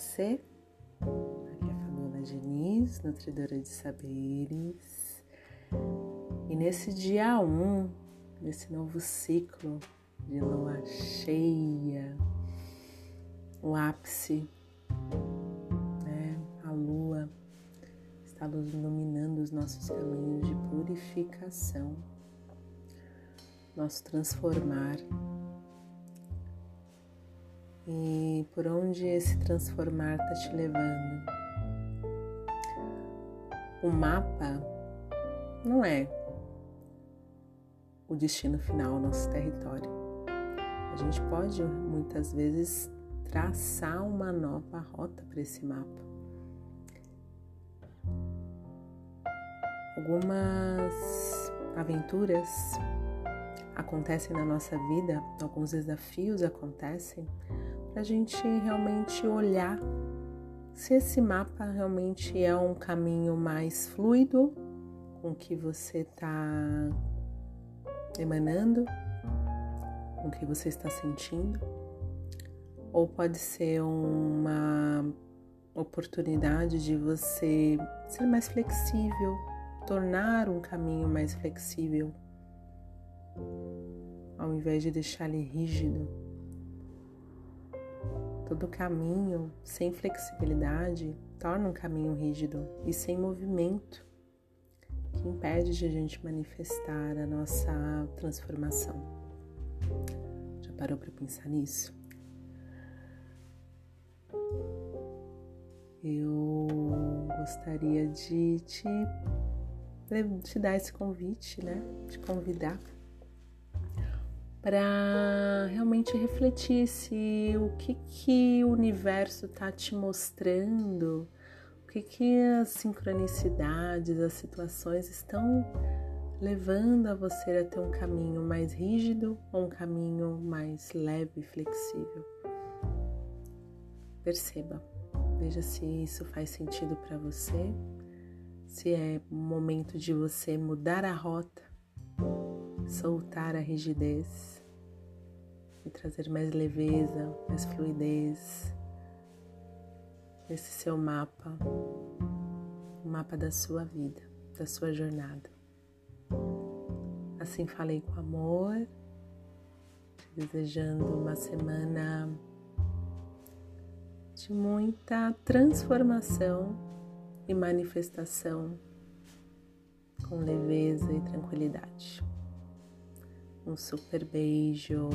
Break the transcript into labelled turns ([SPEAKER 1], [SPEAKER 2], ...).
[SPEAKER 1] você? Aqui é a Fabiola Diniz, nutridora de saberes. E nesse dia 1, um, nesse novo ciclo de lua cheia, o ápice, né? a lua está iluminando os nossos caminhos de purificação, nosso transformar e por onde esse transformar está te levando. O mapa não é o destino final, nosso território. A gente pode muitas vezes traçar uma nova rota para esse mapa. Algumas aventuras acontecem na nossa vida, alguns desafios acontecem para a gente realmente olhar se esse mapa realmente é um caminho mais fluido com que você está emanando, com o que você está sentindo, ou pode ser uma oportunidade de você ser mais flexível, tornar um caminho mais flexível, ao invés de deixar ele rígido Todo caminho sem flexibilidade torna um caminho rígido e sem movimento, que impede de a gente manifestar a nossa transformação. Já parou para pensar nisso? Eu gostaria de te, te dar esse convite, né? Te convidar para realmente refletir se o que que o universo está te mostrando, o que que as sincronicidades, as situações estão levando a você a ter um caminho mais rígido ou um caminho mais leve e flexível. Perceba, veja se isso faz sentido para você, se é momento de você mudar a rota soltar a rigidez e trazer mais leveza, mais fluidez nesse seu mapa, o mapa da sua vida, da sua jornada. Assim falei com amor, desejando uma semana de muita transformação e manifestação com leveza e tranquilidade. Um super beijo.